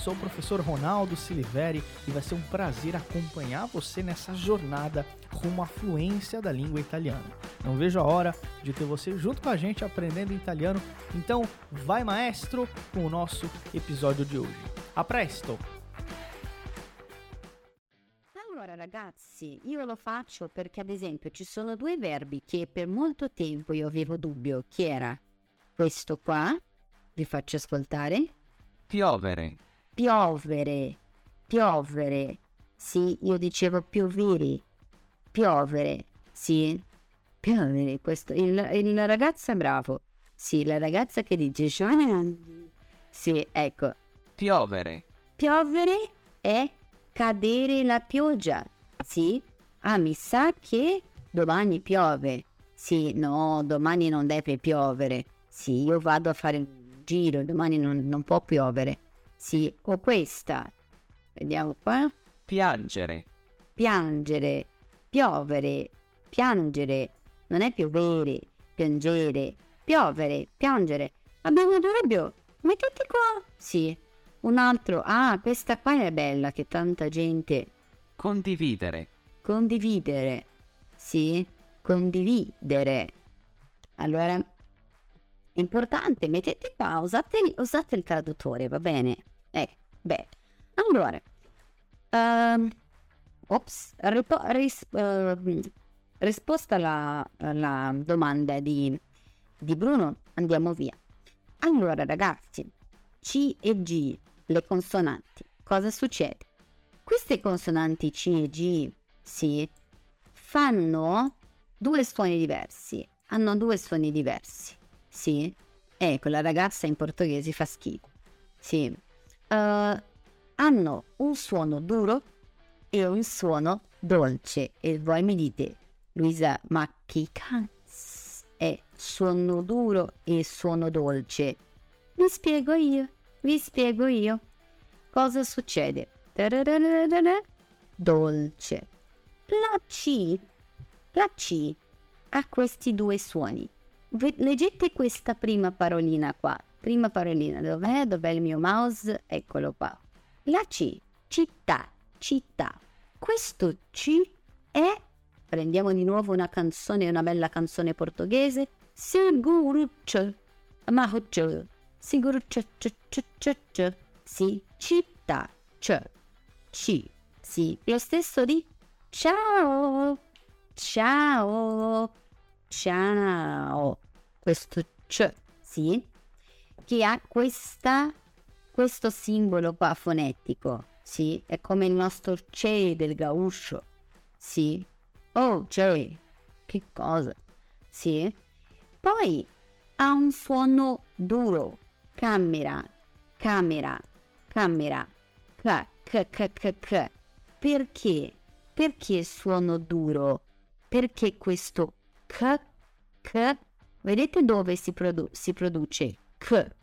Sou o professor Ronaldo Siliveri e vai ser um prazer acompanhar você nessa jornada rumo à fluência da língua italiana. Não vejo a hora de ter você junto com a gente aprendendo italiano, então vai maestro com o nosso episódio de hoje. A presto! Allora ragazzi, io lo faccio perché ad esempio ci sono due verbi che per molto tempo io avevo dubbio chi era questo qua, vi faccio ascoltare, Piovere. Piovere, piovere, sì, io dicevo piovere, piovere, sì, piovere, questo, il, il ragazzo è bravo, sì, la ragazza che dice, sì, ecco, Piovere. piovere è cadere la pioggia, sì, ah, mi sa che domani piove, sì, no, domani non deve piovere, sì, io vado a fare un giro, domani non, non può piovere, sì, o questa, vediamo qua, Piangere. piangere, piovere, piangere, non è piovere, piangere, piovere, piangere. Abbiamo un dubbio, mettete qua. Sì, un altro, ah, questa qua è bella che tanta gente Condividere. condividere. Sì, condividere. Allora, importante, mettete qua, usate, usate il traduttore, va bene? Beh, allora, ehm, ops, ripo- ris- ehm, risposta alla, alla domanda di, di Bruno, andiamo via. Allora, ragazzi, C e G, le consonanti, cosa succede? Queste consonanti C e G, sì, fanno due suoni diversi, hanno due suoni diversi, sì. Ecco, la ragazza in portoghese fa schifo, sì. Eh, hanno un suono duro e un suono dolce. E voi mi dite, Luisa, ma che cazzo è suono duro e suono dolce? Vi spiego io, vi spiego io. Cosa succede? Dolce. La C, la C ha questi due suoni. Leggete questa prima parolina qua. Prima parolina, dov'è? Dov'è il mio mouse? Eccolo qua. La C, città, città. Questo C è, prendiamo di nuovo una canzone, una bella canzone portoghese, Siguruccio, Mahuccio, Siguruccio, sì, città, c, C, sì, lo stesso di ciao, ciao, ciao, questo c, sì, che ha questa questo simbolo qua fonetico, sì, è come il nostro C del gauscio, sì. Oh, Jerry, che cosa? Sì. Poi ha un suono duro, camera, camera, camera, c, c, c, c, c. Perché? Perché suono duro? Perché questo c, c, vedete dove si, produ- si produce? C,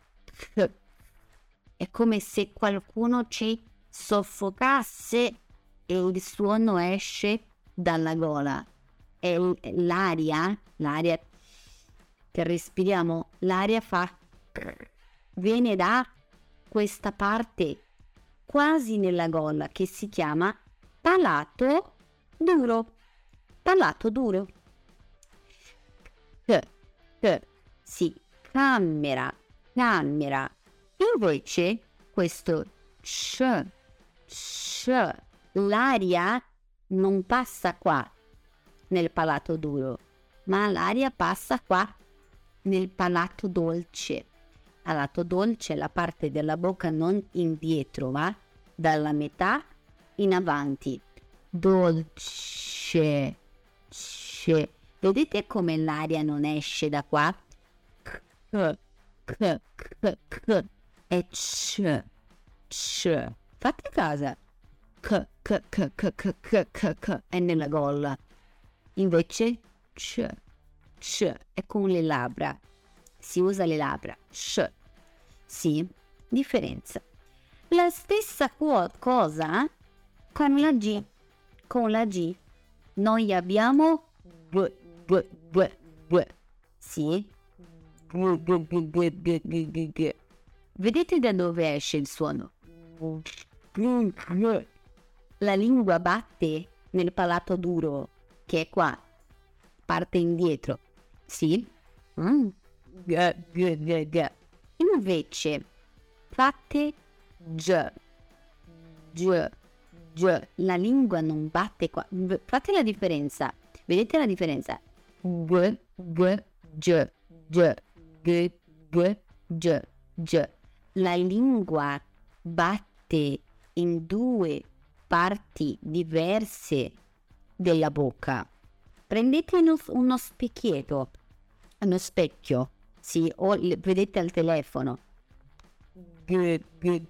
è come se qualcuno ci soffocasse e il suono esce dalla gola. L- l'aria, l'aria che respiriamo, l'aria fa viene da questa parte quasi nella gola che si chiama palato duro. Palato duro. Sì, camera, camera. Invece questo sh, sh, l'aria non passa qua nel palato duro, ma l'aria passa qua nel palato dolce. Palato dolce la parte della bocca non indietro, ma dalla metà in avanti. Dolce. Ce. Vedete come l'aria non esce da qua? C, c, c, c. È c, c. Fate casa. K, K, K, K, K, K, K, K è nella gola. Invece C, C è con le labbra. Si usa le labbra. C. Sì, differenza. La stessa co- cosa con la G. Con la G. Noi abbiamo B, B, B, B. Sì. Vedete da dove esce il suono? La lingua batte nel palato duro, che è qua. Parte indietro. Sì? Invece, fate G. G. G. La lingua non batte qua. Fate la differenza. Vedete la differenza? G, G, G, G, G, G, G, G. La lingua batte in due parti diverse della bocca. Prendete uno, specchietto, uno specchio, sì, o vedete al telefono. G, g,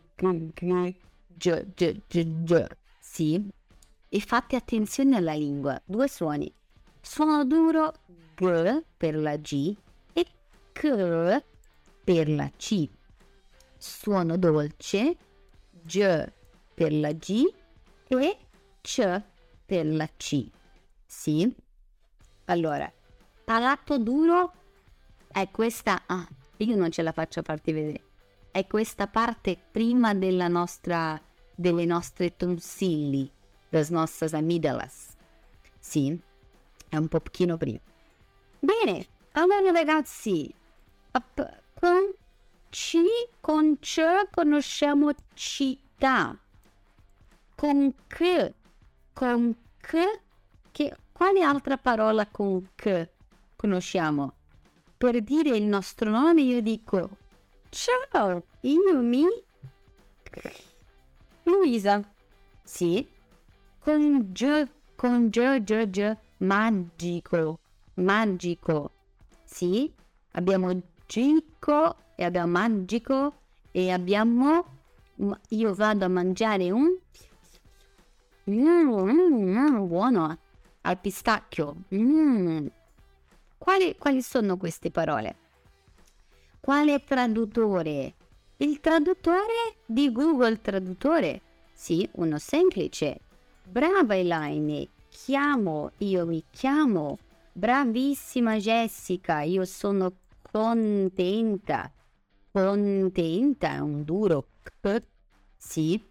g, g, sì, e fate attenzione alla lingua, due suoni. Suono duro G per la G K per la C. Suono dolce G per la G e C per la C. Sì? Allora, palato duro è questa... Ah, io non ce la faccio a farti vedere. È questa parte prima della nostra... delle nostre tonsilli, das nossas amidalas. Sì? È un pochino prima. Bene, allora ragazzi, con C, con C conosciamo città. Con K, con K, che, quale altra parola con K conosciamo? Per dire il nostro nome io dico Ciao, io mi... Luisa. Sì? Con G, con G, G, G, magico, magico. Sì? Abbiamo gico e abbiamo magico e abbiamo... Io vado a mangiare un... Mm, mm, buono, al pistacchio. Mm. Quali, quali sono queste parole? Quale traduttore? Il traduttore di Google Traduttore. Sì, uno semplice. Brava Elaine, chiamo, io mi chiamo. Bravissima Jessica, io sono contenta. Contenta è un duro c. Sì.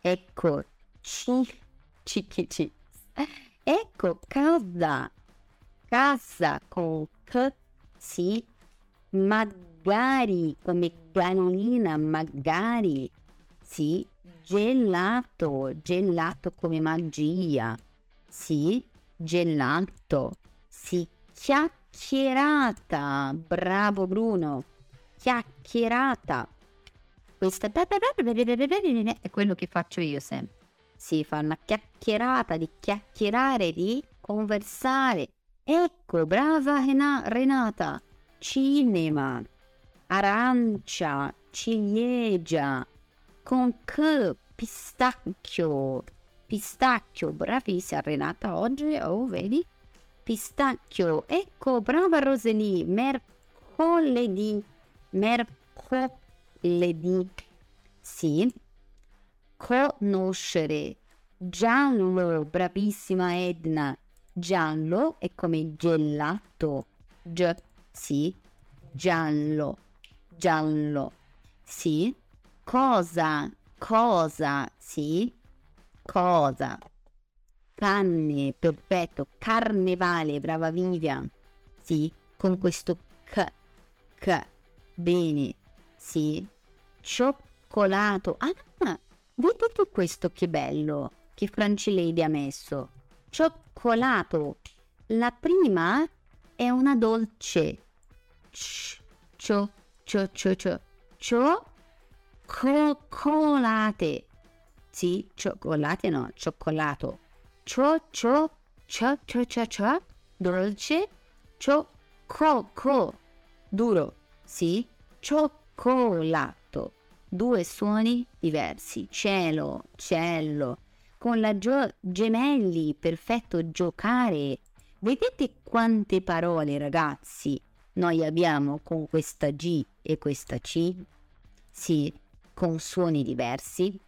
Ecco, c. C, c, c. Ecco, casa. Casa con c. Sì. Magari, come gallina, magari. Sì. Gelato, gelato come magia. Sì, gelato. Sì, chiacchierata. Bravo Bruno. Chiacchierata. Questa è quello che faccio io sempre. Si fa una chiacchierata di chiacchierare, di conversare. Ecco, brava Rena- Renata. Cinema, arancia, ciliegia, con K, pistacchio, pistacchio, bravissima Renata oggi, oh vedi, pistacchio, ecco, brava Roseli, mercoledì, mercoledì, sì, conoscere, giallo, bravissima Edna, giallo è come gelato, G, sì, giallo, giallo, sì, cosa, cosa, sì, cosa, canne, perfetto, carnevale, brava Vivian, sì, con questo K, K, bene, sì, cioccolato, ah, vedete questo? Che bello, che Francilede ha messo, cioccolato, la prima è una dolce, cio, cio, cio, cio, cio, cio, coccolate. Sì, cioccolate no, cioccolato. Cio, cio, cio, cio, cio, cio, dolce, cio, co, co, duro. Sì, cioccolato. Due suoni diversi. Cielo, cielo. con la gio- gemelli, perfetto giocare. Vedete quante parole, ragazzi, noi abbiamo con questa G e questa C? Sì, con suoni diversi.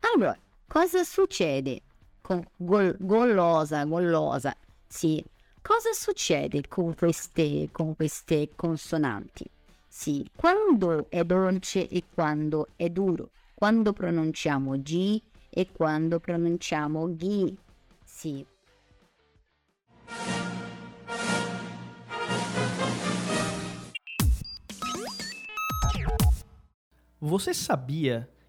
Allora, cosa succede con gol- gollosa, gollosa? Sì, cosa succede con queste, con queste consonanti? Sì, quando è dolce e quando è duro. Quando pronunciamo G e quando pronunciamo GI. Sì. Você sabia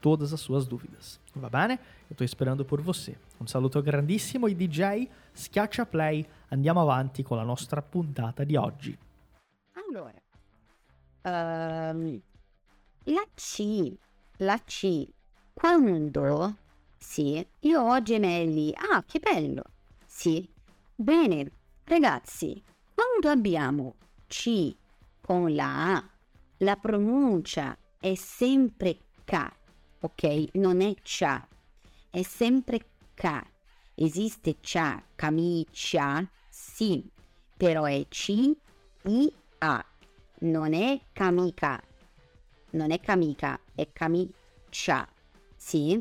todas as suas dúvidas. Va bene? Eu estou esperando por você. Un saluto grandissimo ai DJ, schiaccia play, andiamo avanti con la nostra puntata di oggi. Allora, ehm, la C, la C, quando, sì, io ho gemelli, ah, che bello, sì, bene, ragazzi, quando abbiamo C con la A, la pronuncia è sempre K, ok? Non è Cia, è sempre K. Esiste Cia, camicia, sì, però è C-I-A, non è camica, non è camica, è camicia, sì?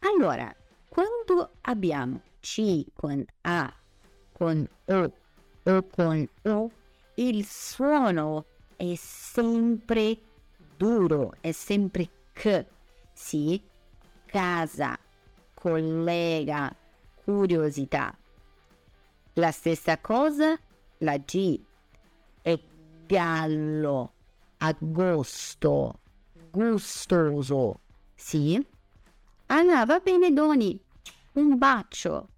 Allora, quando abbiamo C con A, con E, E con O, il suono è sempre duro, è sempre K, sì? Casa, collega, curiosità. La stessa cosa la G è gallo, agosto, gustoso, sì? Allora va bene Doni, un bacio.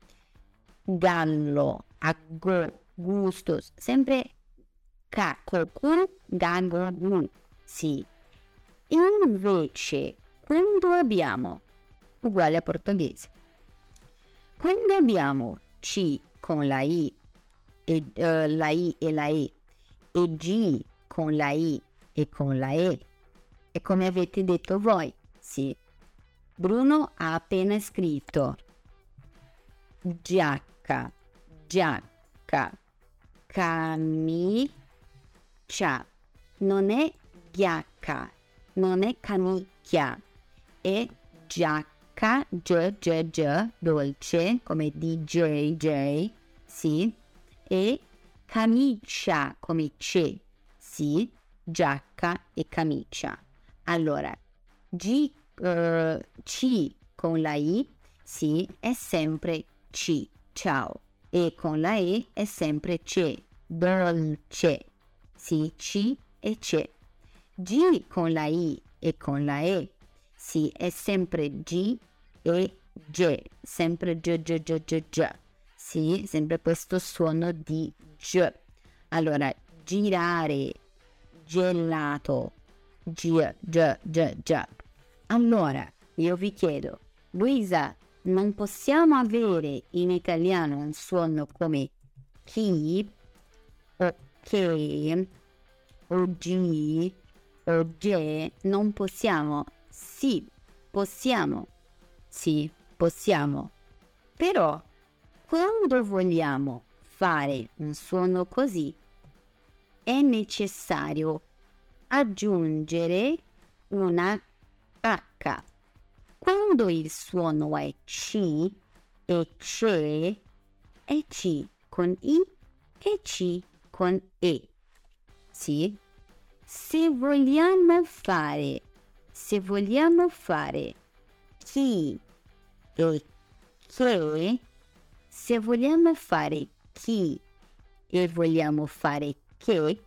Gallo, ago, gustos, sempre K, qualcuno, gallo, sì. Invece, quando abbiamo uguale a portoghese, quando abbiamo C con la I, e, eh, la I e la E, e G con la I e con la E, e come avete detto voi, sì. Bruno ha appena scritto giacca, giacca, camicia, non è giacca, non è camicchia, è giacca, G, G, G, dolce, come DJ, J, sì, e camicia, come C, sì, giacca e camicia. Allora, G, eh, C con la I, sì, è sempre C, ciao, e con la E è sempre C, dolce, sì, C e C. G con la I e con la E, sì, è sempre G e G, sempre G, G, G, G, G. Sì, sempre questo suono di G. Allora, girare, gelato, G, G, G, G. Allora, io vi chiedo, Luisa, non possiamo avere in italiano un suono come chi, o che, o G, o G? Non possiamo? Sì, possiamo. Sì, possiamo. Però, quando vogliamo fare un suono così, è necessario aggiungere una H. Quando il suono è C e C, è C con I e C con E. Sì? Se vogliamo fare, se vogliamo fare chi e che, se vogliamo fare chi e vogliamo fare che,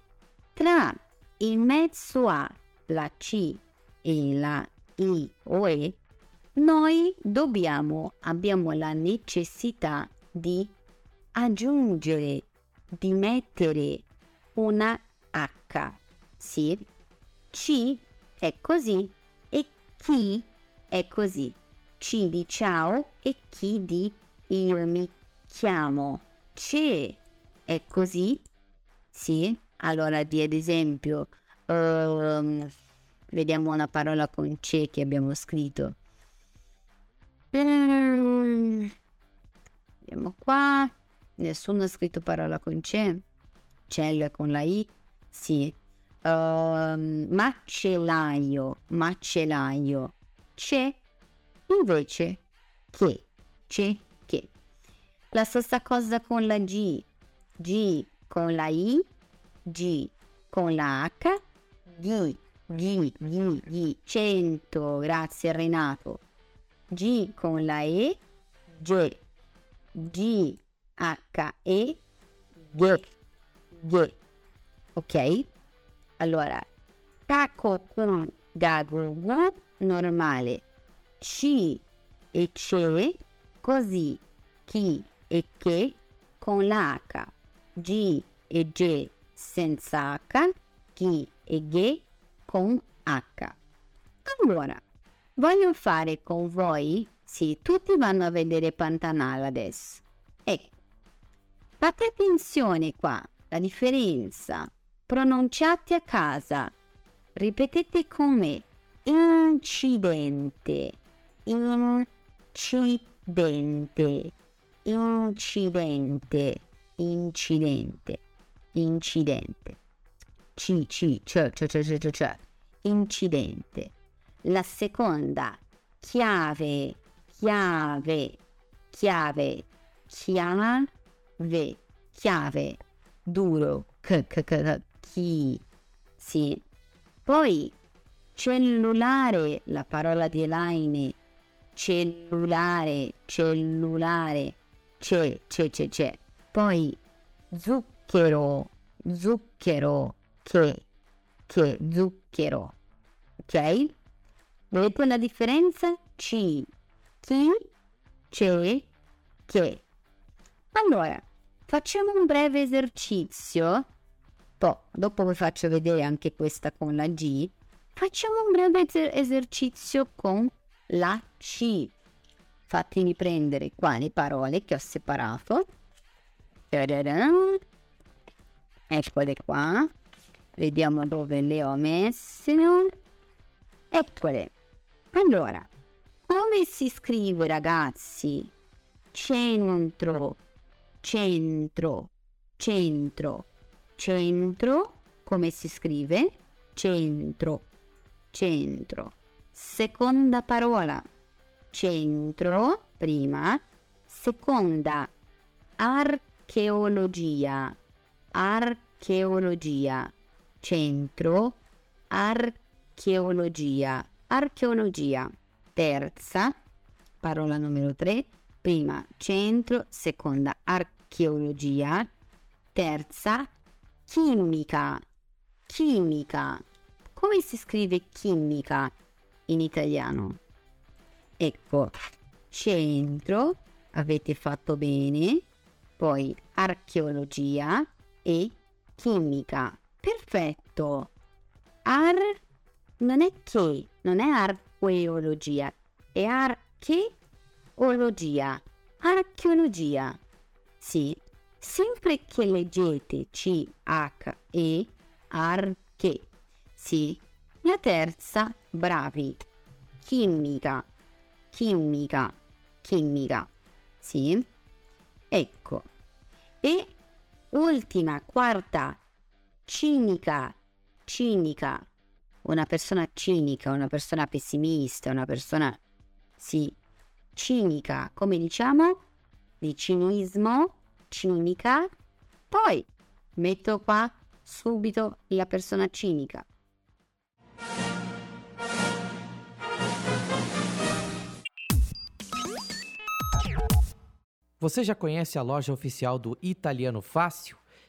tra in mezzo a la C e la I o E, noi dobbiamo, abbiamo la necessità di aggiungere, di mettere una H. Sì, C è così chi è così. C di ciao e chi di io mi chiamo. C è così. Sì, allora di ad esempio, ehm, vediamo una parola con C che abbiamo scritto. Mm, Vediamo qua. Nessuno ha scritto parola con C. Cielo è con la I. Sì. Ehm, macellaio. Macellaio. C'è. Invece che. C'è che. La stessa cosa con la G. G con la I. G con la H. G. G. G. G. 100. Grazie Renato. G con la E. G. G. H. E. G. G. Ok? Allora, taco con gago normale. C e ce, così chi e che con l'H. G e G senza H, chi e G con H. Allora, voglio fare con voi, sì, tutti vanno a vedere Pantanal adesso. Ecco, fate attenzione qua, la differenza. Pronunciate a casa. Ripetete con me. Incidente. Incidente. Incidente. Incidente. Incidente. C, C, c, c, c, c, c. Incidente. La seconda. Chiave. Chiave. Chiave. Chiave. Chiave. Duro. C, c, c, chi. Sì. Poi cellulare, la parola di Elaine. Cellulare, cellulare. C'è, c'è, c'è, c'è. Poi zucchero, zucchero, che, che, zucchero. Ok? Vedete la differenza? C, chi, c'è, che. Allora, facciamo un breve esercizio. Poi, dopo vi faccio vedere anche questa con la G. Facciamo un breve eser- esercizio con la C. Fatemi prendere qua le parole che ho separato. Eccole qua. Vediamo dove le ho messe. Eccole. Allora, come si scrive ragazzi? Centro, centro, centro, centro. Come si scrive? Centro, centro. Seconda parola. Centro, prima. Seconda, archeologia, archeologia, centro, archeologia, archeologia. Terza, parola numero 3, prima centro, seconda archeologia, terza chimica, chimica. Come si scrive chimica in italiano? Ecco, centro, avete fatto bene, poi archeologia e chimica. Perfetto. Ar non è che, non è archeologia, è archeologia. Archeologia. Sì, sempre che leggete C, H, E, arche. Sì. La terza, bravi. Chimica. Chimica. Chimica. Sì. Ecco. E ultima, quarta, cinica. Cinica. Una persona cinica, una persona pessimista, una persona, sì, cinica. Come diciamo? Di cinismo cinica, poi metto qua subito la persona cinica. Você já conhece a loja oficial do Italiano Fácil?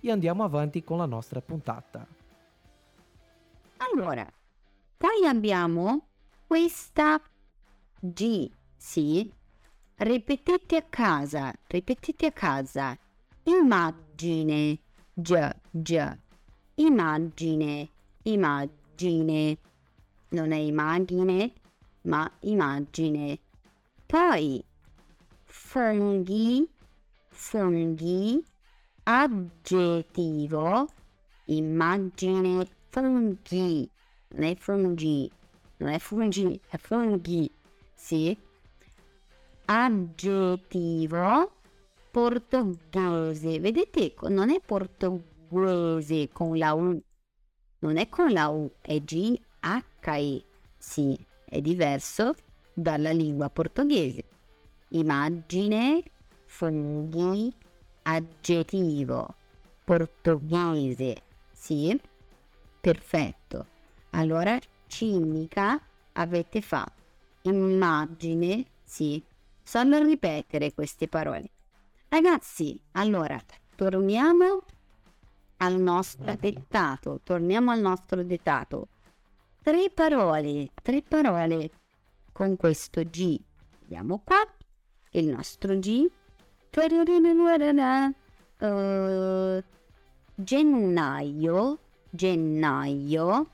e andiamo avanti con la nostra puntata. Allora, poi abbiamo questa G, sì? Ripetete a casa, ripetete a casa. Immagine, già, già. Immagine, immagine. Non è immagine, ma immagine. Poi funghi, funghi, aggettivo, immagine, funghi, è funghi, è funghi, è funghi, sì. Aggettivo, portoghese, vedete, non è portoghese con la U, non è con la U, è G-H-E, sì, è diverso dalla lingua portoghese immagine, funghi, aggettivo, portoghese, sì? Perfetto. Allora, cinica avete fatto. Immagine, sì. Solo ripetere queste parole. Ragazzi, allora, torniamo al nostro dettato. Torniamo al nostro dettato. Tre parole, tre parole con questo G. Andiamo qua il nostro G. Uh, gennaio, gennaio,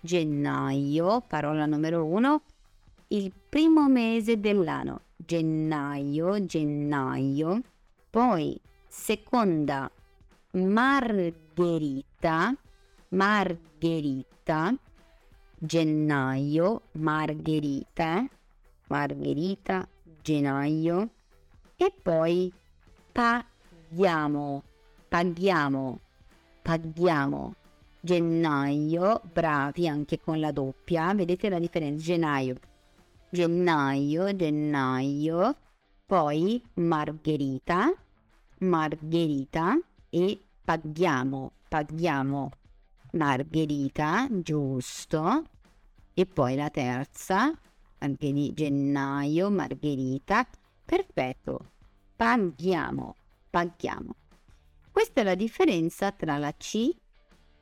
gennaio, parola numero uno, il primo mese dell'anno, gennaio, gennaio, poi seconda, margherita, margherita, gennaio, margherita, margherita, gennaio e poi paghiamo, paghiamo, paghiamo. Gennaio, bravi anche con la doppia, vedete la differenza? Gennaio, gennaio, gennaio, poi margherita, margherita e paghiamo, paghiamo. Margherita, giusto. E poi la terza, anche di gennaio, Margherita. Perfetto, paghiamo, paghiamo. Questa è la differenza tra la C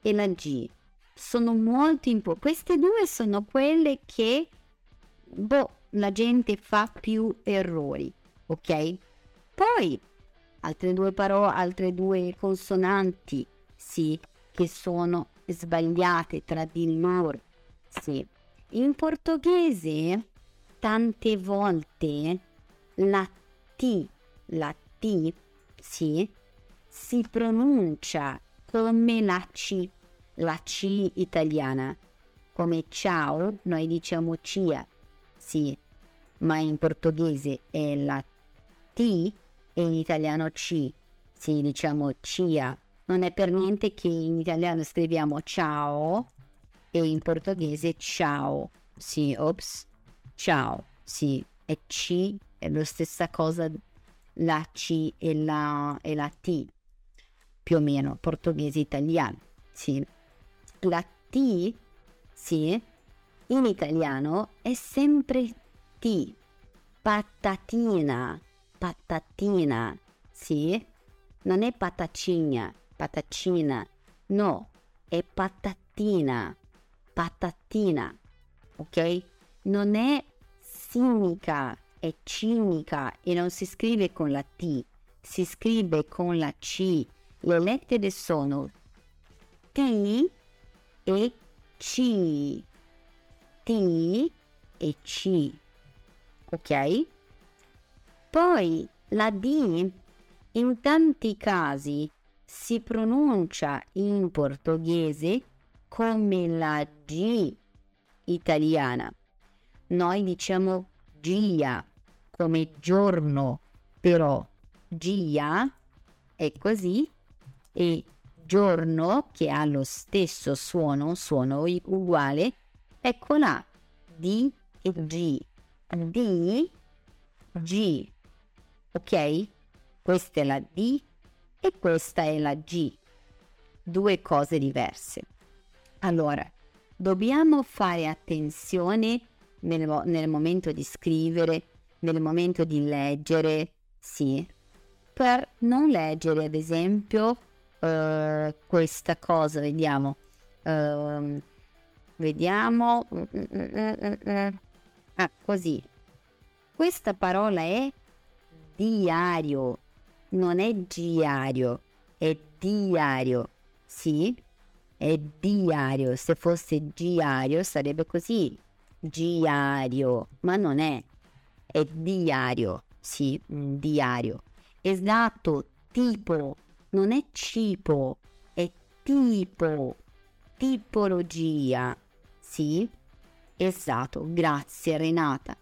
e la G. Sono molto importanti. Queste due sono quelle che boh, la gente fa più errori, ok? Poi altre due parole, altre due consonanti, sì, che sono sbagliate tra di loro, sì. In portoghese tante volte la T, la T, sì, si pronuncia come la C, la C italiana. Come ciao, noi diciamo cia, sì, ma in portoghese è la T e in italiano C, sì, diciamo cia. Non è per niente che in italiano scriviamo ciao e in portoghese ciao. Sì, ops, ciao. Sì, è C, è la stessa cosa la C e la, e la T, più o meno, portoghese italiano. Sì. La T, sì, in italiano è sempre T, patatina, patatina, sì, non è patacina, patacina. No, è patatina. Patatina. Ok? Non è cinica, è cinica e non si scrive con la T, si scrive con la C. Le lettere sono T e C. T e C. Ok? Poi la D in tanti casi si pronuncia in portoghese come la G italiana. Noi diciamo gia come giorno, però gia è così e giorno che ha lo stesso suono, suono uguale, ecco là, D e G. D, G, ok? Questa è la D e questa è la G. Due cose diverse. Allora, dobbiamo fare attenzione nel, nel momento di scrivere, nel momento di leggere, sì, per non leggere ad esempio uh, questa cosa, vediamo, uh, vediamo, ah, così, questa parola è diario, non è diario, è diario, sì, è diario, se fosse diario sarebbe così, diario, ma non è, è diario, sì, diario. Esatto, tipo, non è cibo, è tipo, tipologia, sì? Esatto, grazie Renata.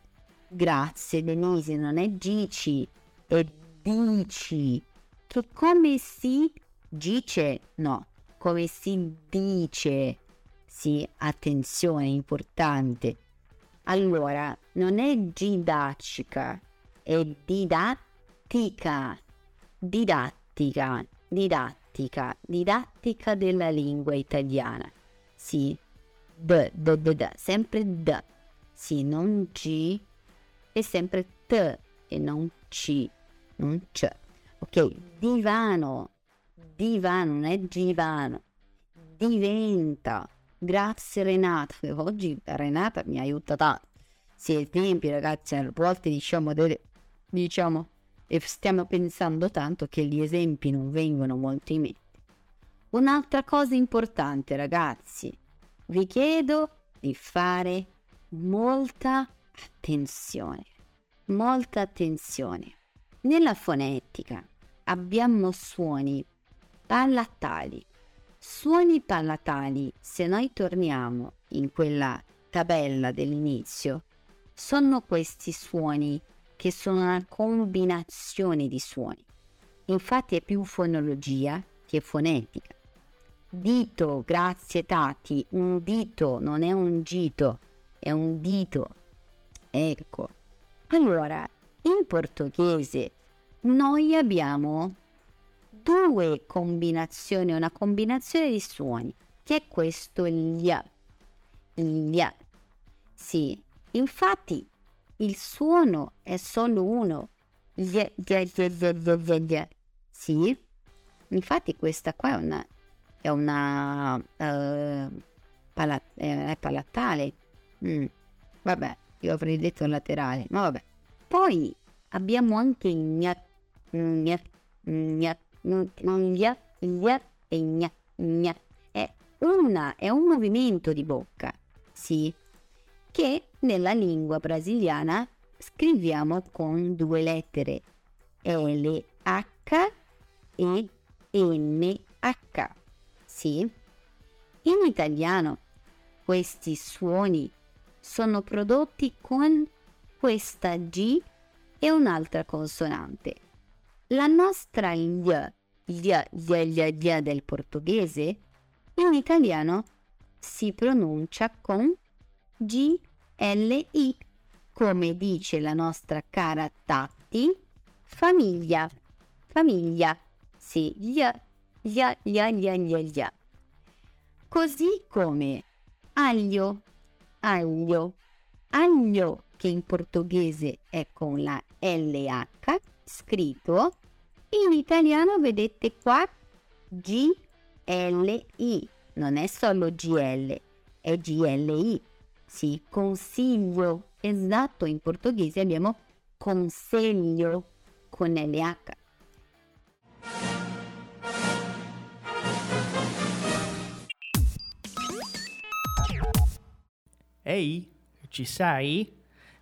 Grazie Denise, non è dici, è dici. Che come si dice? No, come si dice? Sì, attenzione, importante. Allora, non è didattica, è didattica, didattica, didattica, didattica della lingua italiana. Sì, d, d, d, d, sempre d. Sì, non G, è sempre T e non C, non C. Ok, divano, divano, non è divano, diventa, Grazie Renata, oggi Renata mi aiuta tanto. Sì, esempi ragazzi, a volte diciamo, delle, diciamo, e stiamo pensando tanto che gli esempi non vengono molto in mente. Un'altra cosa importante ragazzi, vi chiedo di fare molta attenzione, molta attenzione. Nella fonetica abbiamo suoni palatali Suoni palatali, se noi torniamo in quella tabella dell'inizio, sono questi suoni che sono una combinazione di suoni. Infatti è più fonologia che fonetica. Dito, grazie Tati, un dito non è un gito, è un dito. Ecco. Allora, in portoghese noi abbiamo due combinazioni, una combinazione di suoni, che è questo glia. Glia. Sì, infatti il suono è solo uno. Glia, glia, glia. Sì, infatti questa qua è una, è una uh, pala, è palatale. Mm. Vabbè, io avrei detto laterale, ma vabbè. Poi abbiamo anche gna, gna, gna, gna, gna gna, gna. È, una, è un movimento di bocca, sì, che nella lingua brasiliana scriviamo con due lettere L, H e N, H, sì. In italiano questi suoni sono prodotti con questa G e un'altra consonante. La nostra gli gli, gli, gli del portoghese, in italiano si pronuncia con GLI, come dice la nostra cara Tatti, famiglia, famiglia, sì, gli, gli, gli, gli, gli, gli. Così come aglio, aglio, aglio che in portoghese è con la LH scritto in italiano vedete qua G-L-I, non è solo GL, è GLI. Sì, consiglio, esatto, in portoghese abbiamo consiglio con LH. Ehi, ci sei?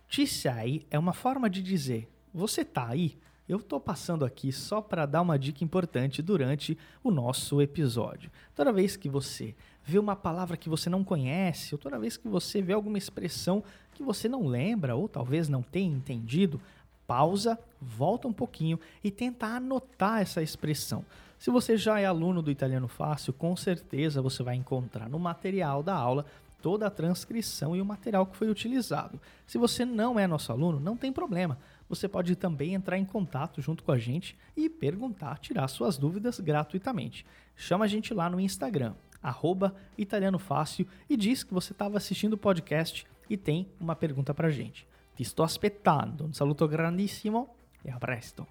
Ci sei é uma forma de dizer você tá aí? Eu tô passando aqui só para dar uma dica importante durante o nosso episódio. Toda vez que você vê uma palavra que você não conhece, ou toda vez que você vê alguma expressão que você não lembra ou talvez não tenha entendido, pausa, volta um pouquinho e tenta anotar essa expressão. Se você já é aluno do Italiano Fácil, com certeza você vai encontrar no material da aula toda a transcrição e o material que foi utilizado. Se você não é nosso aluno, não tem problema. Você pode também entrar em contato junto com a gente e perguntar, tirar suas dúvidas gratuitamente. Chama a gente lá no Instagram, arroba Italiano Fácil, e diz que você estava assistindo o podcast e tem uma pergunta pra gente. Ti sto aspettando. Un saluto grandissimo e a presto.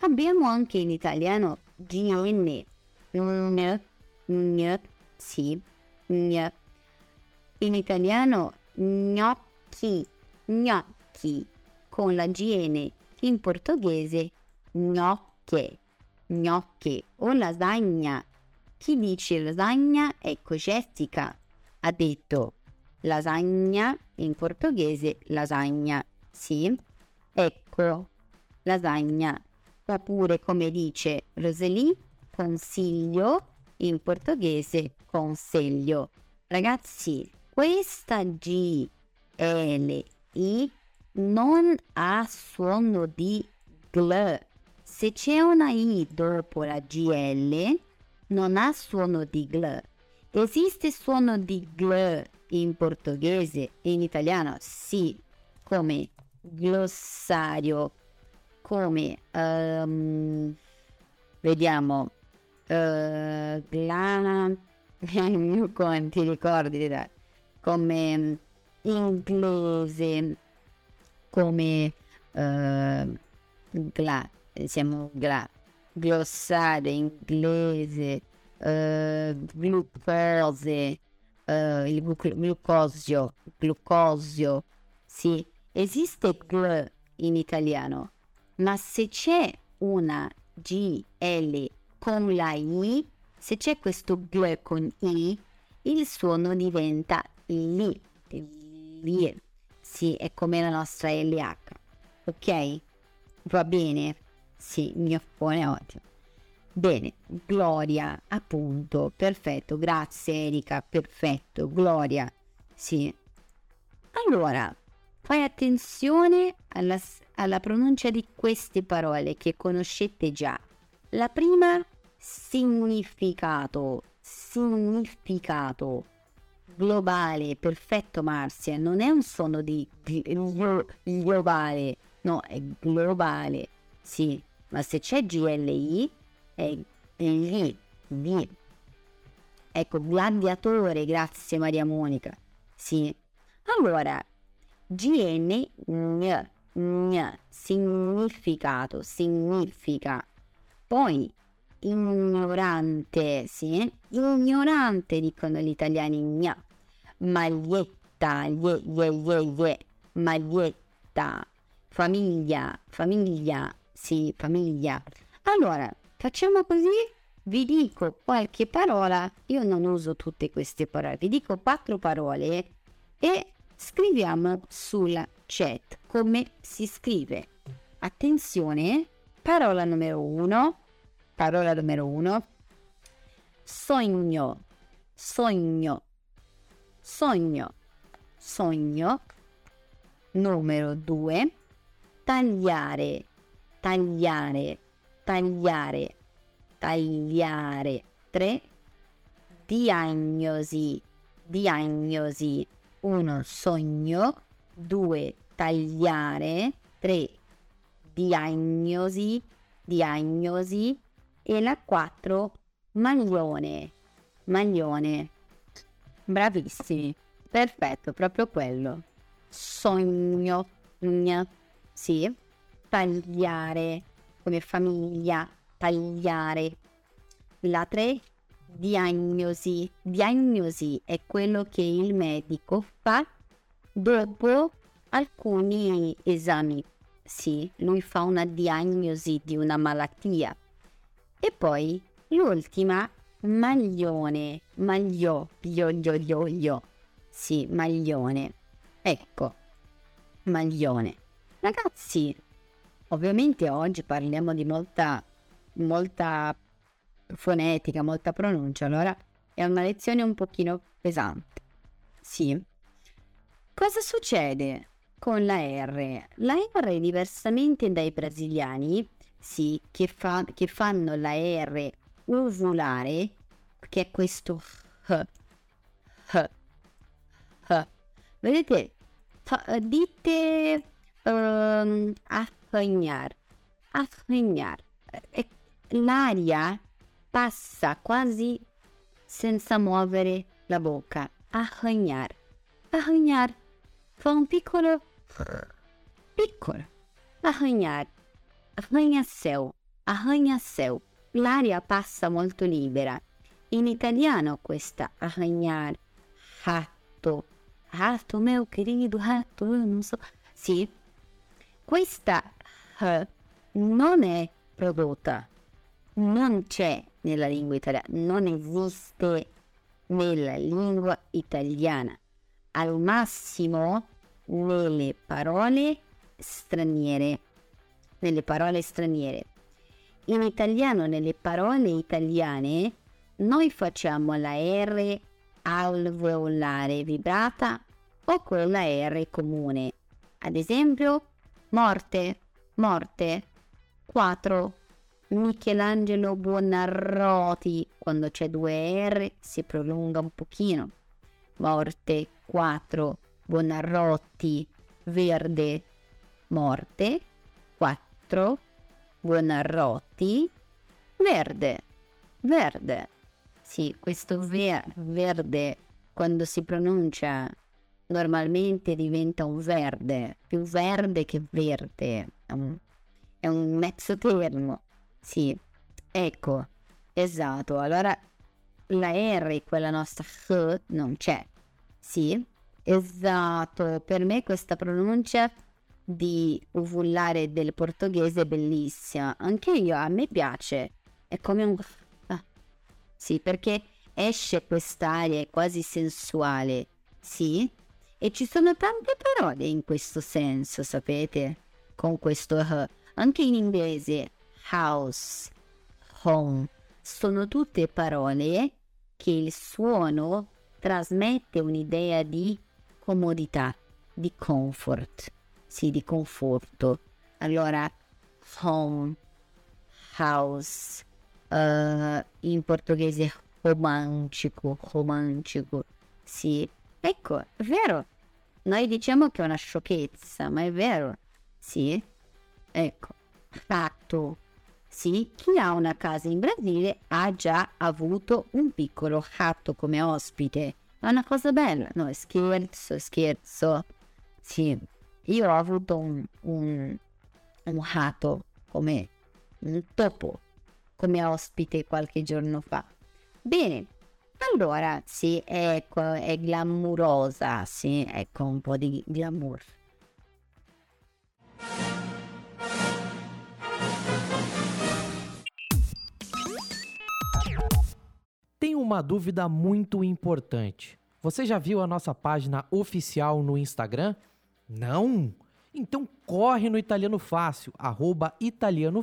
Abbiamo anche in italiano GN, gn, gn, sì. In italiano gnocchi, gnocchi, con la GN. In portoghese gnocche, gnocche o lasagna. Chi dice lasagna? Ecco Jessica ha detto lasagna in portoghese lasagna, sì. Ecco, lasagna. Oppure come dice Rosalie, consiglio, in portoghese consiglio. Ragazzi, questa G, L, I non ha suono di gl. Se c'è una I dopo la GL, non ha suono di gl. Esiste suono di gl in portoghese e in italiano? Sì, come glossario, come um, vediamo uh, glana come ti ricordi come inglese come uh, gla siamo gla glossario inglese uh, glucose uh, il glu- glucosio glucosio sì esiste gl in italiano ma se c'è una G, L con la I, se c'è questo gl con I, il suono diventa li. li. Sì, è come la nostra LH. Ok? Va bene? Sì, phone è ottimo. Bene, Gloria, appunto, perfetto, grazie Erika, perfetto, Gloria, sì. Allora, fai attenzione alla, alla pronuncia di queste parole che conoscete già. La prima, significato, significato, globale, perfetto Marzia, non è un suono di gl- globale, no, è globale, sì, ma se c'è GLI è gli, gli. Ecco, gladiatore, grazie Maria Monica, sì. Allora, GN, gn, gn, significato, significa. Poi, ignorante, sì, ignorante dicono gli italiani, gna. Maglietta, ye, ye, ye, ye, maglietta. Famiglia, famiglia, sì, famiglia. Allora, facciamo così, vi dico qualche parola, io non uso tutte queste parole, vi dico quattro parole e scriviamo sulla chat come si scrive. Attenzione, parola numero uno, parola numero uno, sogno, sogno, sogno, sogno. Numero due, tagliare, tagliare, tagliare, tagliare. Tre, diagnosi, diagnosi. Uno, sogno. Due, tagliare. Tre, diagnosi, diagnosi. E la quattro, maglione, maglione. Bravissimi. Perfetto, proprio quello. Sogno, gna, sì. Tagliare, come famiglia, tagliare. La 3, diagnosi. Diagnosi è quello che il medico fa dopo alcuni esami. Sì, lui fa una diagnosi di una malattia. E poi l'ultima, maglione. Maglio, io, io, io, io. Sì, maglione. Ecco, maglione. Ragazzi, ovviamente oggi parliamo di molta, molta fonetica, molta pronuncia, allora è una lezione un pochino pesante. Sì. Cosa succede con la R? La R, diversamente dai brasiliani, sì, che, fa, che fanno la R usulare, che è questo H, H, H. Vedete, fa, dite um, affagnar, affagnar. E l'aria passa quasi senza muovere la bocca. Arranhar. Arranhar. Fa un piccolo... Piccolo. Arranhar. Arranha-céu. Arranha-céu. L'aria passa molto libera. In italiano questa arranhar. Ratto. Ratto, meu querido ratto, io non so... Sì. Questa H non è prodotta. Non c'è nella lingua italiana. Non esiste nella lingua italiana. Al massimo nelle parole straniere. Nelle parole straniere. In italiano, nelle parole italiane, noi facciamo la R alveolare vibrata o con la R comune. Ad esempio, morte, morte, 4. Michelangelo Buonarroti, quando c'è due R si prolunga un pochino. Morte, 4. Buonarroti, verde, morte, 4. Buonarroti, verde, verde. Sì, questo ver- verde quando si pronuncia normalmente diventa un verde, più verde che verde, è un, mezzo termo. Sì, ecco, esatto. Allora la R, quella nostra H, non c'è. Sì, esatto. Per me questa pronuncia di uvullare del portoghese è bellissima. Anche io, a me piace. È come un... Sì, perché esce quest'aria quasi sensuale. Sì, e ci sono tante parole in questo senso, sapete? Con questo H. Anche in inglese, house, home, sono tutte parole che il suono trasmette un'idea di comodità, di comfort, sì, di conforto. Allora, home, house, uh, in portoghese romantico, romantico, sì. Ecco, è vero. Noi diciamo che è una sciocchezza, ma è vero. Sì. Ecco, fatto. Sì, chi ha una casa in Brasile ha già avuto un piccolo gatto come ospite. È una cosa bella, no? Scherzo, scherzo. Sì, io ho avuto un, un, un gatto come un topo come ospite qualche giorno fa. Bene, allora sì, ecco, è glamurosa, sì, ecco un po' di glamour. Tem uma dúvida muito importante. Você já viu a nossa página oficial no Instagram? Não? Então corre no Italiano Fácil, arroba Italiano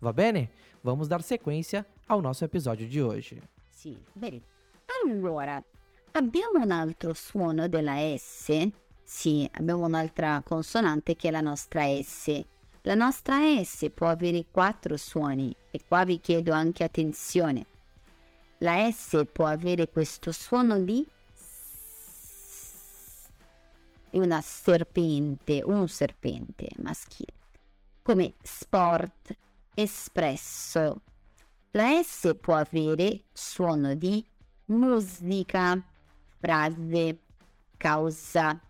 Va bene? Vamos dar sequência ao nosso episódio de hoje. Sì, bene. Allora, abbiamo un altro suono della S. Sì, abbiamo un'altra consonante che è la nostra S. La nostra S può avere quattro suoni e qua vi chiedo anche attenzione. la S può avere questo suono di S. È una serpente, un serpente maschile, come sport, espresso. La S può avere suono di musica, frase, causa.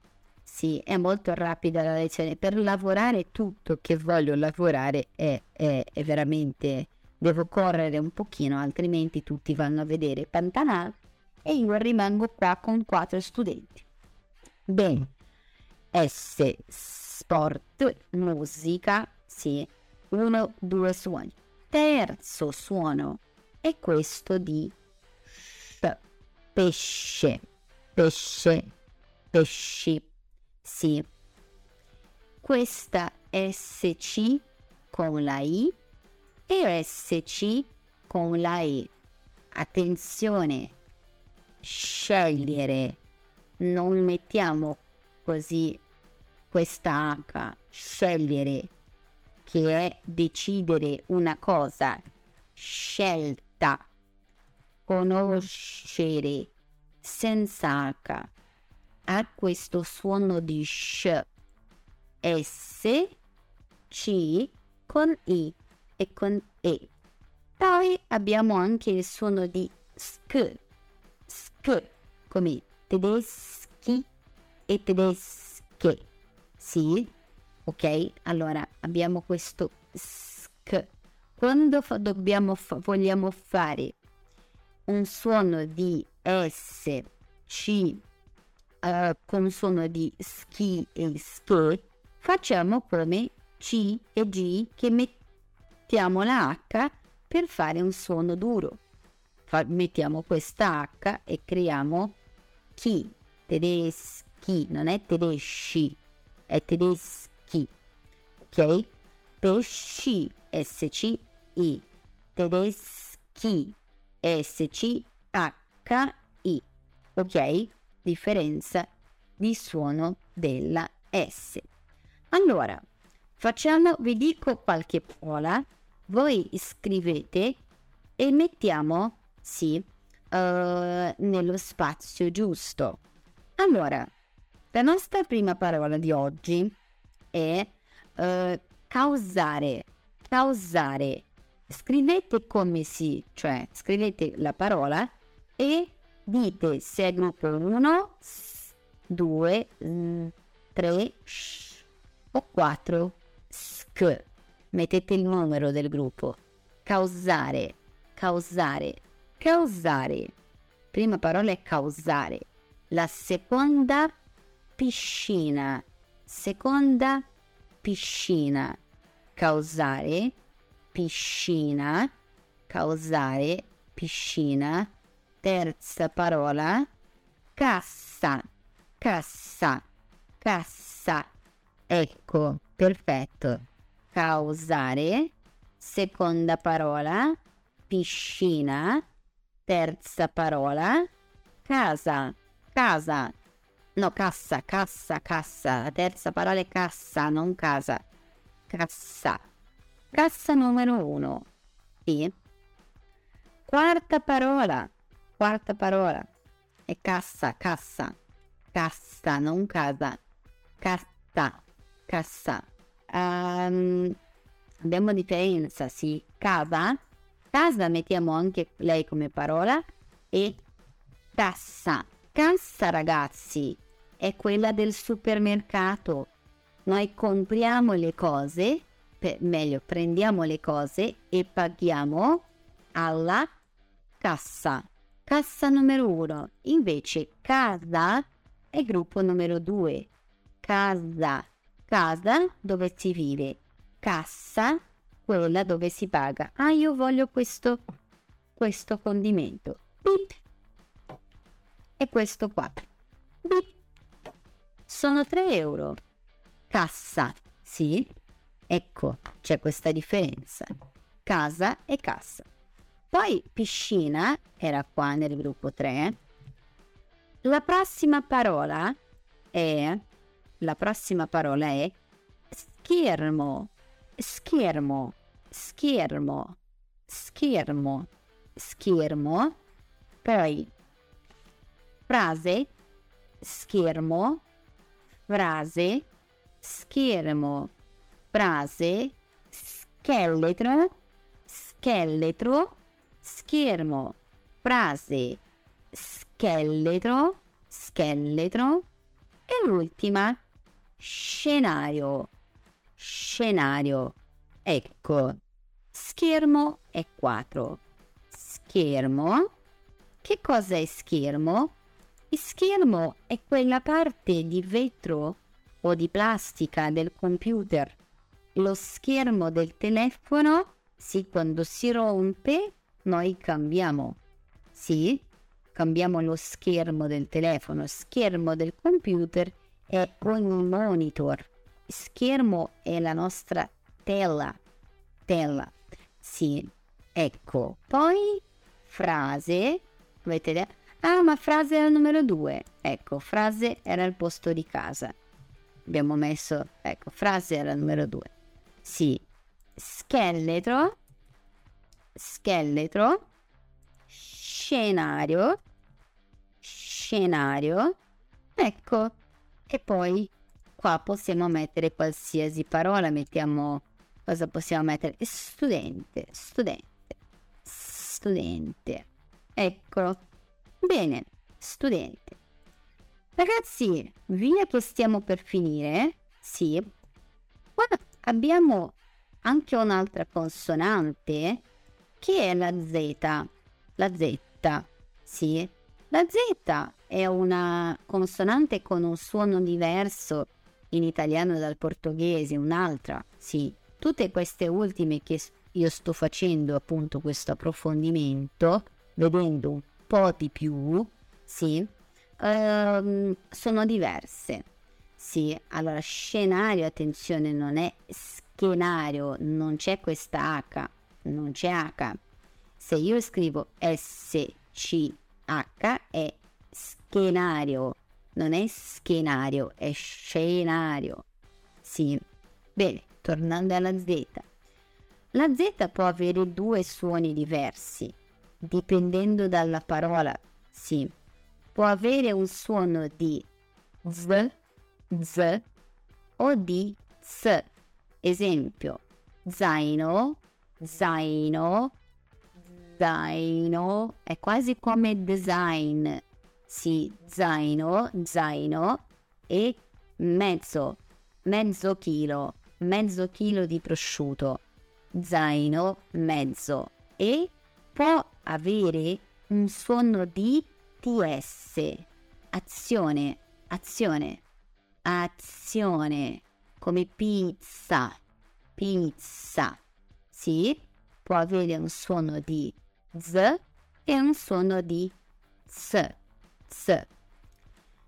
Sì, è molto rapida la lezione. Per lavorare tutto che voglio lavorare è, è, è veramente... Devo correre un pochino, altrimenti tutti vanno a vedere Pantanal e io rimango qua con quattro studenti. Bene. S, sport, musica, sì, uno, due suoni. Terzo suono è questo di sh, pesce, pesce, pesci, sì. Questa SC con la I e SC con la E. Attenzione, scegliere, non mettiamo così questa H, scegliere che è decidere una cosa, scelta, conoscere, senza H, ha questo suono di sh, S, C con I e con E. Poi abbiamo anche il suono di sk, sk, come tedeschi e tedesche. Sì, ok? Allora abbiamo questo sk. Quando fa- dobbiamo fa- vogliamo fare un suono di S, C, eh, con suono di ski e ske, facciamo come C e G che mettiamo la H per fare un suono duro. Fa- mettiamo questa H e creiamo chi, tedeschi, non è tedeschi, è tedeschi, ok? Pesci, SC, I, tedeschi, SC, H, I, ok? Differenza di suono della S. Allora, facciamo, vi dico qualche parola, voi scrivete e mettiamo, sì, eh, nello spazio giusto. Allora, la nostra prima parola di oggi è eh, causare, causare. Scrivete come si, cioè scrivete la parola e dite se è gruppo 1, 2, 3 o 4 sk. Mettete il numero del gruppo. Causare, causare, causare. Prima parola è causare. La seconda piscina. Seconda piscina. Causare, piscina, causare, piscina. Terza parola, cassa, cassa, cassa. Ecco, perfetto. Causare. Seconda parola, piscina. Terza parola, casa, casa. No, cassa, cassa, cassa. La terza parola è cassa, non casa. Cassa. Cassa numero uno. Sì. Quarta parola. Quarta parola. È cassa, cassa. Cassa, non casa. Cassa, cassa. Um, abbiamo differenza, sì. Casa. Casa mettiamo anche lei come parola. E cassa. Cassa, ragazzi, è quella del supermercato. Noi compriamo le cose, per, meglio, prendiamo le cose e paghiamo alla cassa. Cassa numero uno. Invece casa è gruppo numero due. Casa. Casa dove si vive. Cassa quella dove si paga. Ah, io voglio questo, questo condimento. Bip e questo qua. Bip. Sono 3 euro. Cassa, sì. Ecco, c'è questa differenza. Casa e cassa. Poi piscina era qua nel gruppo 3. La prossima parola è la prossima parola è schermo. Schermo. Schermo. Schermo. Schermo Poi frase, schermo, frase, schermo, frase, scheletro, scheletro, schermo, frase, scheletro, scheletro. E l'ultima. Scenario, scenario. Ecco, schermo è 4. Schermo. Che cosa è schermo? Schermo è quella parte di vetro o di plastica del computer. Lo schermo del telefono, sì, quando si rompe, noi cambiamo. Sì, cambiamo lo schermo del telefono. Schermo del computer è un monitor. Schermo è la nostra tela. Tela. Sì, ecco. Poi frase. Vedete? Ah, ma frase era il numero due. Ecco, frase era il posto di casa. Abbiamo messo, ecco, frase era il numero due. Sì, scheletro, scheletro, scenario, scenario, ecco, e poi qua possiamo mettere qualsiasi parola, mettiamo, cosa possiamo mettere? Studente, studente, studente, eccolo, bene, studente. Ragazzi, via che stiamo per finire, sì, qua abbiamo anche un'altra consonante che è la Z. La Z, sì. La Z è una consonante con un suono diverso in italiano dal portoghese, un'altra, sì. Tutte queste ultime che io sto facendo appunto questo approfondimento, vedendo un po' di più, sì, ehm, sono diverse. Sì, allora scenario, attenzione, non è schenario, non c'è questa H, non c'è H. Se io scrivo SCH è schenario, non è schenario, è scenario. Sì, bene, tornando alla Z. La Z può avere due suoni diversi, dipendendo dalla parola. Sì, può avere un suono di Z, Z o di S. Esempio, zaino, zaino, zaino, è quasi come design. Sì, zaino, zaino e mezzo, mezzo chilo, mezzo chilo di prosciutto, zaino, mezzo e può avere un suono di TS, azione, azione, azione, come pizza, pizza, sì, può avere un suono di Z e un suono di S, S.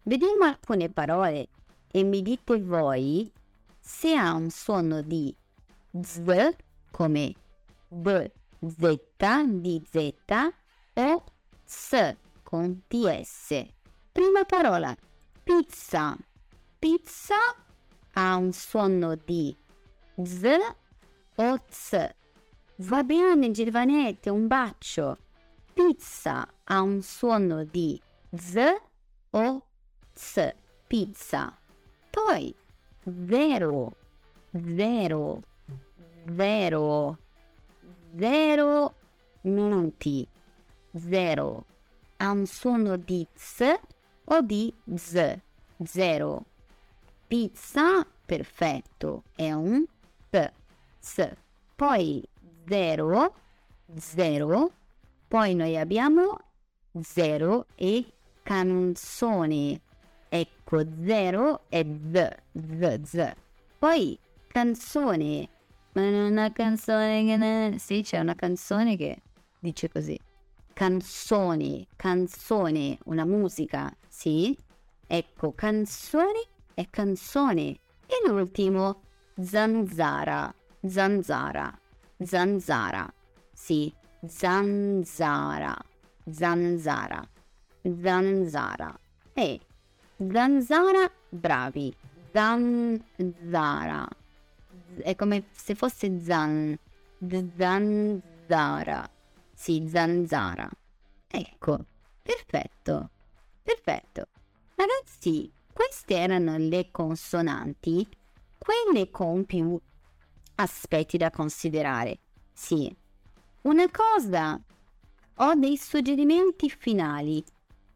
Vediamo alcune parole e mi dite voi se ha un suono di Z come B, Z, di Z o S con TS. Prima parola, pizza. Pizza ha un suono di Z o Z. Va bene, Giovanette, un bacio. Pizza ha un suono di Z o Z. Pizza. Poi, zero, zero, zero, zero minuti. Zero. Ha un suono di Z o di Z. Zero. Pizza, perfetto, è un P. S. Poi 0, 0, poi noi abbiamo 0 e canzone. Ecco, 0 è z, z, z. Poi canzone. Ma è una canzone che... Ne... Sì, c'è una canzone che dice così. Canzone, canzone, una musica, sì? Ecco, canzone e canzone. E l'ultimo, zanzara, zanzara zanzara. Sì, zanzara, zanzara, zanzara. E zanzara, bravi, zanzara. È come se fosse zan, zanzara. Sì, zanzara. Ecco, Perfetto, perfetto. Ragazzi, queste erano le consonanti, quelle con più aspetti da considerare. Sì, una cosa, ho dei suggerimenti finali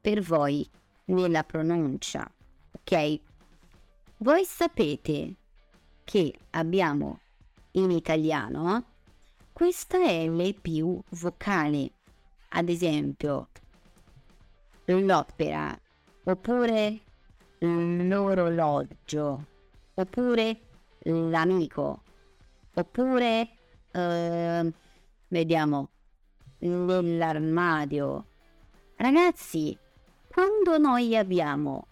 per voi nella pronuncia, ok? Voi sapete che abbiamo in italiano questa L più vocale, ad esempio l'opera, oppure l'orologio, oppure l'amico, oppure, eh, vediamo, nell'armadio. Ragazzi, quando noi abbiamo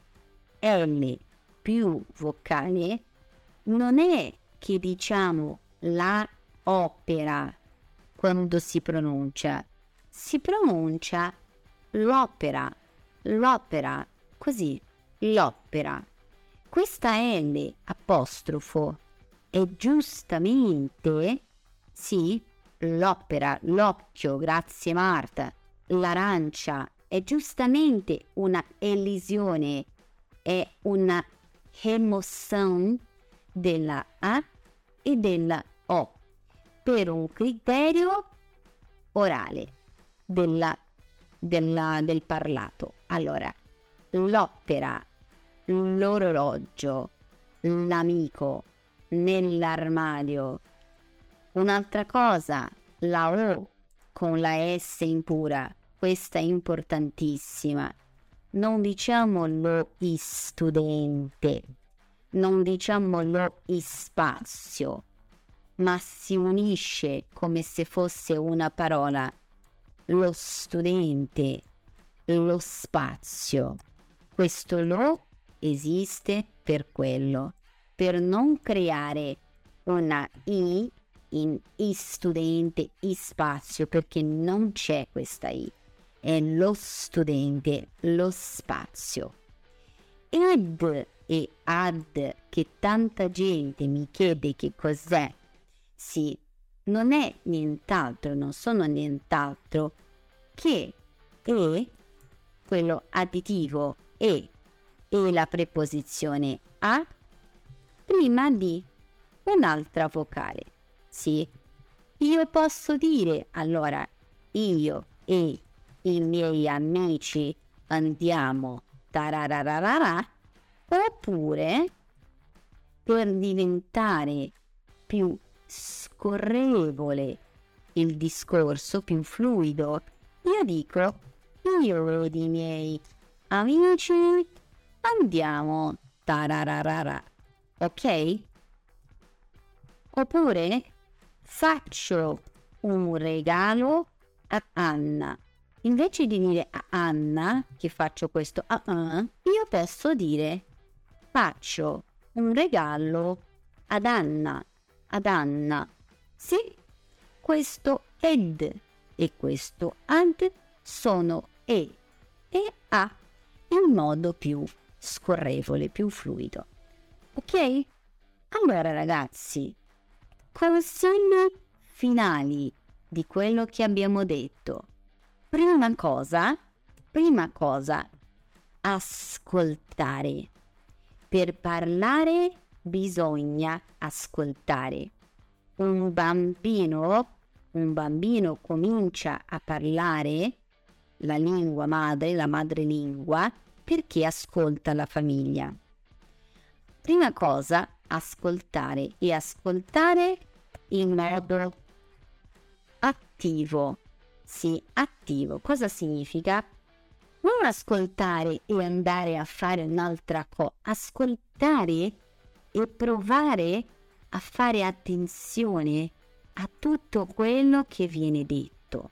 L più vocale, non è che diciamo la opera quando si pronuncia, si pronuncia l'opera, l'opera, così, l'opera. Questa L apostrofo è giustamente, sì, l'opera, l'occhio, grazie Marta, l'arancia, è giustamente una elisione, è una emozione della A e della O per un criterio orale della, della, del parlato. Allora, l'opera, l'orologio, l'amico, nell'armadio. Un'altra cosa, la O con la S impura, questa è importantissima. Non diciamo lo studente, non diciamo lo spazio, ma si unisce come se fosse una parola. Lo studente, lo spazio. Questo lo esiste per quello, per non creare una I in I studente, I spazio, perché non c'è questa I. È lo studente, lo spazio. Ed e ad che tanta gente mi chiede che cos'è. Sì, non è nient'altro, non sono nient'altro che e, quello additivo e, e la preposizione a prima di un'altra vocale. Sì, io posso dire allora io e i miei amici andiamo tararararara oppure per diventare più scorrevole il discorso, più fluido, io dico io ed i miei amici andiamo tarararara, ok? Oppure faccio un regalo a Anna. Invece di dire a Anna che faccio questo uh uh, io posso dire faccio un regalo ad Anna, ad Anna. Sì, questo ed e questo ad sono e e a in modo più scorrevole, più fluido. Ok? Allora ragazzi, consigli finali di quello che abbiamo detto. Prima cosa, prima cosa, ascoltare. Per parlare bisogna ascoltare. Un bambino, un bambino comincia a parlare la lingua madre, la madrelingua, perché ascolta la famiglia. Prima cosa, ascoltare e ascoltare in modo attivo. Sì, attivo. Cosa significa? Non ascoltare e andare a fare un'altra cosa, ascoltare e provare a fare attenzione a tutto quello che viene detto,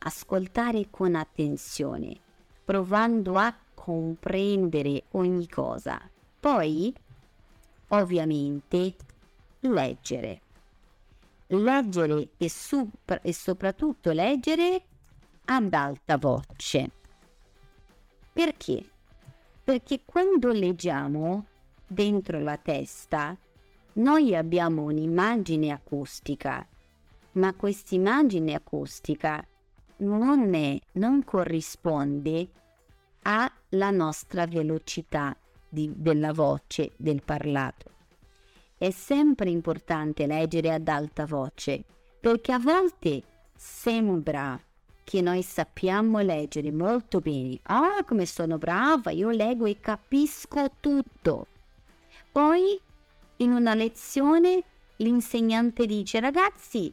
ascoltare con attenzione, provando a comprendere ogni cosa. Poi, ovviamente, leggere. Leggere e, sopra- e soprattutto leggere ad alta voce. Perché? Perché quando leggiamo dentro la testa, noi abbiamo un'immagine acustica, ma quest'immagine acustica non, è, non corrisponde alla nostra velocità di- della voce, del parlato. È sempre importante leggere ad alta voce perché a volte sembra che noi sappiamo leggere molto bene. Ah, come sono brava, io leggo e capisco tutto. Poi in una lezione l'insegnante dice ragazzi,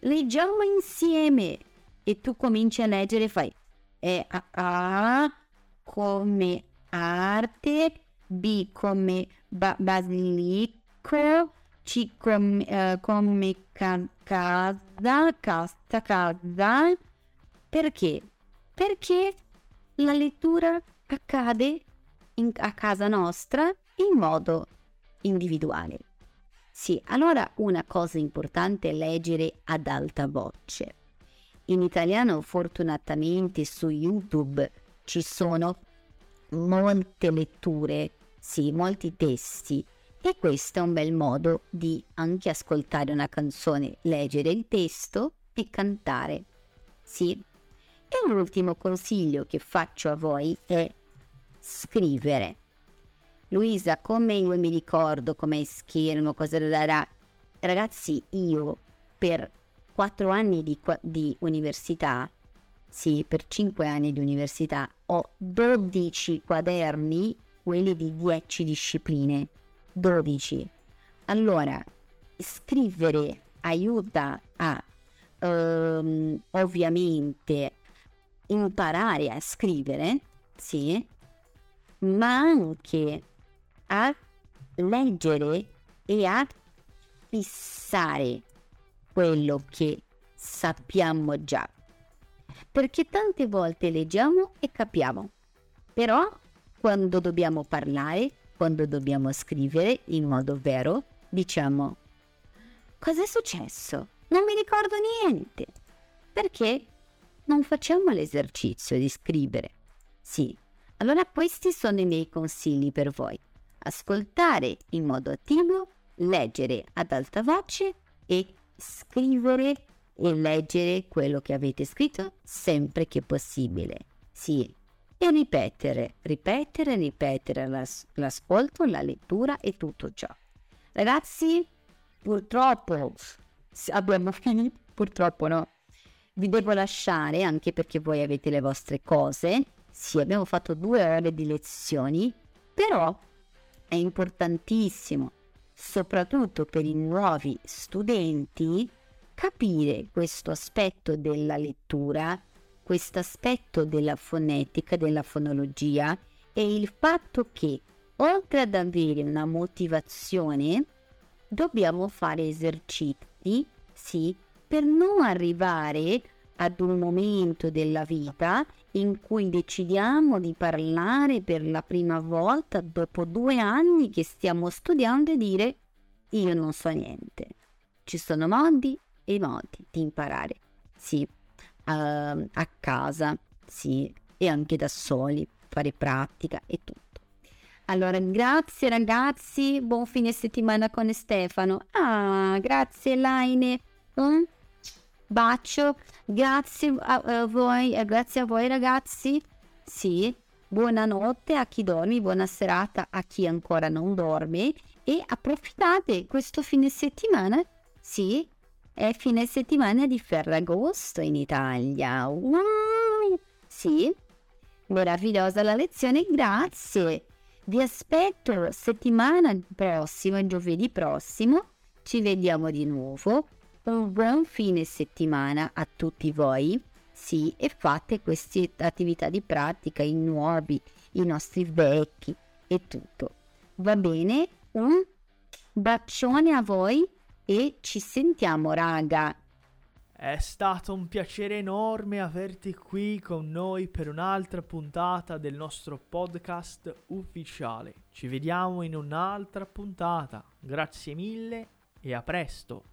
leggiamo insieme e tu cominci a leggere e fai e a, a come arte, B come ba- basilico, C come, eh, come ca- casa, casta, casa. Perché? Perché la lettura accade in- a casa nostra in modo individuale. Sì, allora una cosa importante è leggere ad alta voce. In italiano fortunatamente su YouTube ci sono molte letture, sì, molti testi e questo è un bel modo di anche ascoltare una canzone, leggere il testo e cantare. Sì. E un ultimo consiglio che faccio a voi è scrivere. Luisa, come io mi ricordo come schermo, cosa da Ragazzi, io per quattro anni di, di università, sì, per cinque anni di università, ho 12 quaderni, quelli di 10 discipline. 12. Allora, scrivere aiuta a um, ovviamente imparare a scrivere, sì, ma anche a leggere e a fissare quello che sappiamo già. Perché tante volte leggiamo e capiamo, però quando dobbiamo parlare, quando dobbiamo scrivere in modo vero, diciamo Cos'è successo? Non mi ricordo niente. Perché non facciamo l'esercizio di scrivere? Sì, allora questi sono i miei consigli per voi. Ascoltare in modo attivo, leggere ad alta voce e scrivere e leggere quello che avete scritto sempre che possibile. Sì, e ripetere, ripetere, ripetere l'as- l'ascolto, la lettura e tutto ciò. Ragazzi, purtroppo abbiamo finito, purtroppo no. Vi devo lasciare anche perché voi avete le vostre cose. Sì, abbiamo fatto due ore di lezioni, però è importantissimo, soprattutto per i nuovi studenti, capire questo aspetto della lettura, questo aspetto della fonetica, della fonologia e il fatto che oltre ad avere una motivazione, dobbiamo fare esercizi, sì, per non arrivare ad un momento della vita in cui decidiamo di parlare per la prima volta dopo due anni che stiamo studiando e dire io non so niente. Ci sono modi e modi di imparare, sì, uh, a casa, sì, e anche da soli, fare pratica e tutto. Allora, grazie ragazzi, buon fine settimana con Stefano. Ah, grazie Laine. Mm? Bacio, grazie a, voi, eh, grazie a voi ragazzi. Sì, buonanotte a chi dorme, buona serata a chi ancora non dorme e approfittate questo fine settimana. Sì, è fine settimana di Ferragosto in Italia. Wow. Sì, meravigliosa la lezione, grazie. Vi aspetto settimana prossima, giovedì prossimo. Ci vediamo di nuovo. Un buon fine settimana a tutti voi. Sì, e fate queste attività di pratica, i nuovi, i nostri vecchi e tutto. Va bene? Un bacione a voi e ci sentiamo, raga. È stato un piacere enorme averti qui con noi per un'altra puntata del nostro podcast ufficiale. Ci vediamo in un'altra puntata. Grazie mille e a presto.